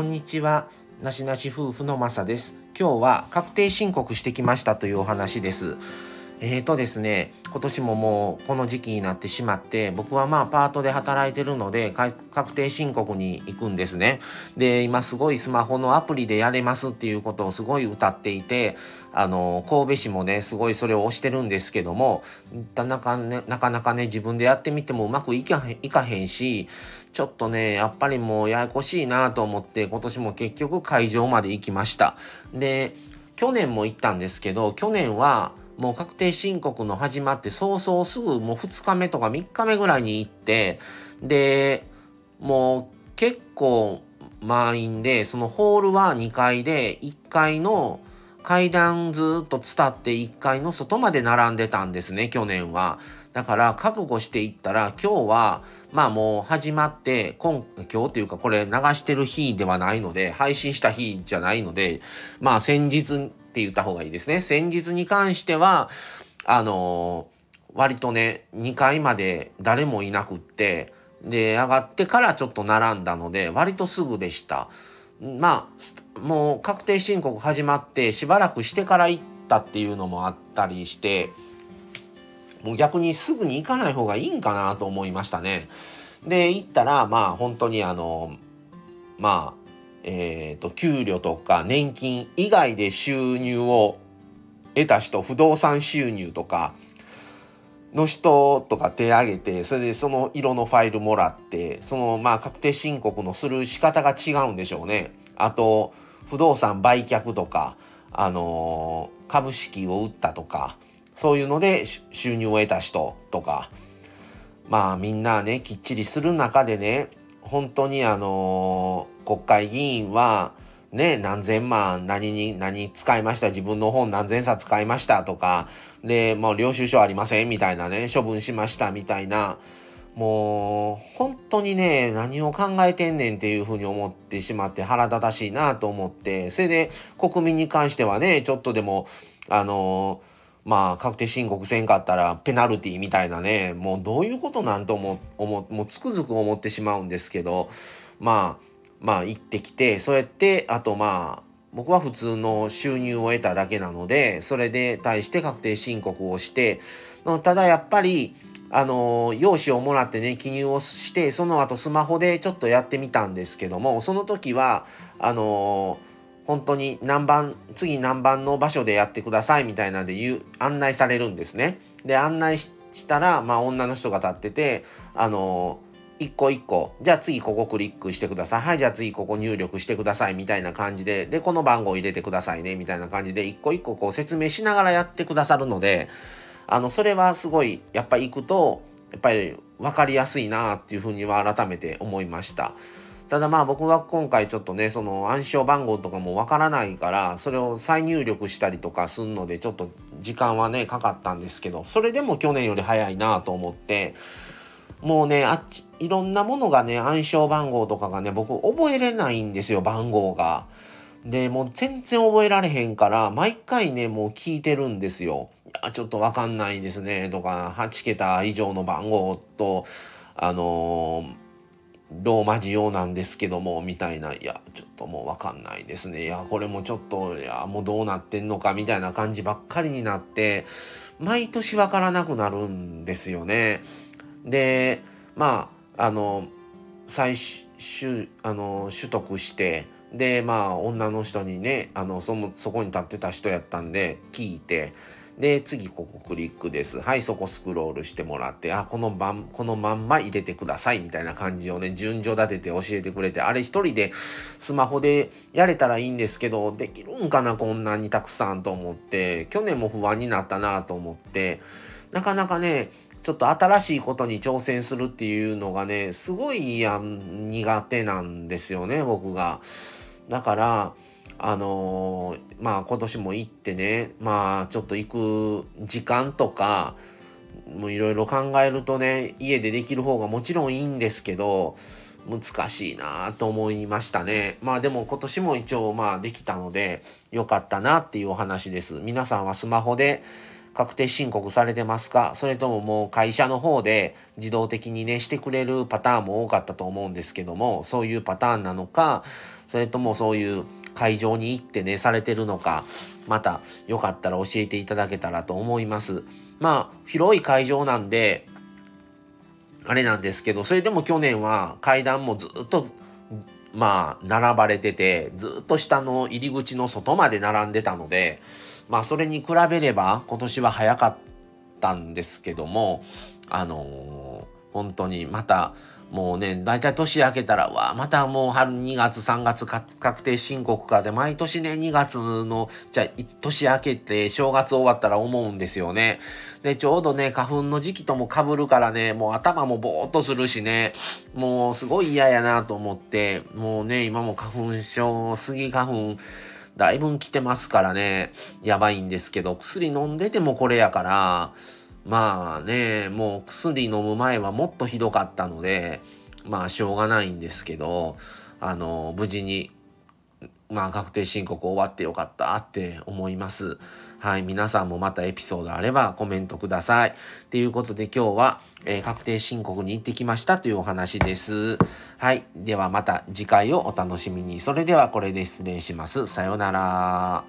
こんにちは。なしなし夫婦のまさです。今日は確定申告してきましたというお話です。えーとですね、今年ももうこの時期になってしまって、僕はまあパートで働いてるので、確定申告に行くんですね。で、今すごいスマホのアプリでやれますっていうことをすごい歌っていて、あの、神戸市もね、すごいそれを押してるんですけども、なかね、なかなかね、自分でやってみてもうまくいかへんいかへんし、ちょっとね、やっぱりもうややこしいなと思って、今年も結局会場まで行きました。で、去年も行ったんですけど、去年は、もう確定申告の始まって早々すぐもう2日目とか3日目ぐらいに行ってでもう結構満員でそのホールは2階で1階の階段ずっと伝って1階の外まで並んでたんですね去年は。だから覚悟していったら今日はまあもう始まって今今日っていうかこれ流してる日ではないので配信した日じゃないのでまあ先日って言った方がいいですね。先日に関しては、あのー、割とね、2階まで誰もいなくって、で、上がってからちょっと並んだので、割とすぐでした。まあ、もう確定申告始まってしばらくしてから行ったっていうのもあったりして、もう逆にすぐに行かない方がいいんかなと思いましたね。で、行ったら、まあ本当にあの、まあ、えーと、給料とか年金以外で収入を得た人不動産収入とかの人とか手挙げてそれでその色のファイルもらってそのまあ確定申告のする仕方が違うんでしょうね。あと不動産売却とか、あのー、株式を売ったとかそういうので収入を得た人とかまあみんなねきっちりする中でね本当にあの、国会議員は、ね、何千万何に、何使いました自分の本何千冊使いましたとか、で、もう領収書ありませんみたいなね、処分しましたみたいな、もう、本当にね、何を考えてんねんっていうふうに思ってしまって腹立たしいなと思って、それで国民に関してはね、ちょっとでも、あのーまあ、確定申告せんかったらペナルティみたいなね、もうどういうことなんとも、もうつくづく思ってしまうんですけど、まあ、まあ行ってきて、そうやって、あとまあ、僕は普通の収入を得ただけなので、それで対して確定申告をして、ただやっぱり、あの、用紙をもらってね、記入をして、その後スマホでちょっとやってみたんですけども、その時は、あの、本当に何番、次何番の場所でやってくださいみたいなんで言う、案内されるんですね。で、案内したら、まあ女の人が立ってて、あの、一個一個、じゃあ次ここクリックしてください。はい、じゃあ次ここ入力してくださいみたいな感じで、で、この番号入れてくださいねみたいな感じで、一個一個こう説明しながらやってくださるので、あの、それはすごい、やっぱ行くと、やっぱり分かりやすいなっていうふうには改めて思いました。ただまあ僕は今回ちょっとね、その暗証番号とかもわからないから、それを再入力したりとかすんので、ちょっと時間はね、かかったんですけど、それでも去年より早いなと思って、もうね、あっち、いろんなものがね、暗証番号とかがね、僕覚えれないんですよ、番号が。で、もう全然覚えられへんから、毎回ね、もう聞いてるんですよ。いや、ちょっとわかんないですね、とか、8桁以上の番号と、あのーローマ字用なんですけども、みたいな、いや、ちょっともうわかんないですね。いや、これもちょっと、いや、もうどうなってんのか、みたいな感じばっかりになって、毎年わからなくなるんですよね。で、まあ、あの、最終、あの、取得して、で、まあ、女の人にね、あの、その、そこに立ってた人やったんで、聞いて、で、次ここクリックです。はい、そこスクロールしてもらって、あ、このまん、このまんま入れてくださいみたいな感じをね、順序立てて教えてくれて、あれ一人でスマホでやれたらいいんですけど、できるんかな、こんなにたくさんと思って、去年も不安になったなと思って、なかなかね、ちょっと新しいことに挑戦するっていうのがね、すごいや苦手なんですよね、僕が。だから、あのー、まあ今年も行ってね、まあちょっと行く時間とか、もういろいろ考えるとね、家でできる方がもちろんいいんですけど、難しいなと思いましたね。まあでも今年も一応まあできたので、良かったなっていうお話です。皆さんはスマホで確定申告されてますか？それとももう会社の方で自動的にねしてくれるパターンも多かったと思うんですけどもそういうパターンなのかそれともそういう会場に行ってねされてるのかまたよかったら教えていただけたらと思います。まあ広い会場なんであれなんですけどそれでも去年は階段もずっとまあ並ばれててずっと下の入り口の外まで並んでたのでまあそれに比べれば今年は早かったんですけどもあのー、本当にまたもうね、だいたい年明けたら、わ、またもう春2月3月確定申告かで、毎年ね、2月の、じゃあ、年明けて正月終わったら思うんですよね。で、ちょうどね、花粉の時期とも被るからね、もう頭もぼーっとするしね、もうすごい嫌やなと思って、もうね、今も花粉症、スギ花粉、だいぶ来てますからね、やばいんですけど、薬飲んでてもこれやから、まあね、もう薬飲む前はもっとひどかったので、まあしょうがないんですけど、あの、無事に、まあ確定申告終わってよかったって思います。はい。皆さんもまたエピソードあればコメントください。ということで今日は、えー、確定申告に行ってきましたというお話です。はい。ではまた次回をお楽しみに。それではこれで失礼します。さようなら。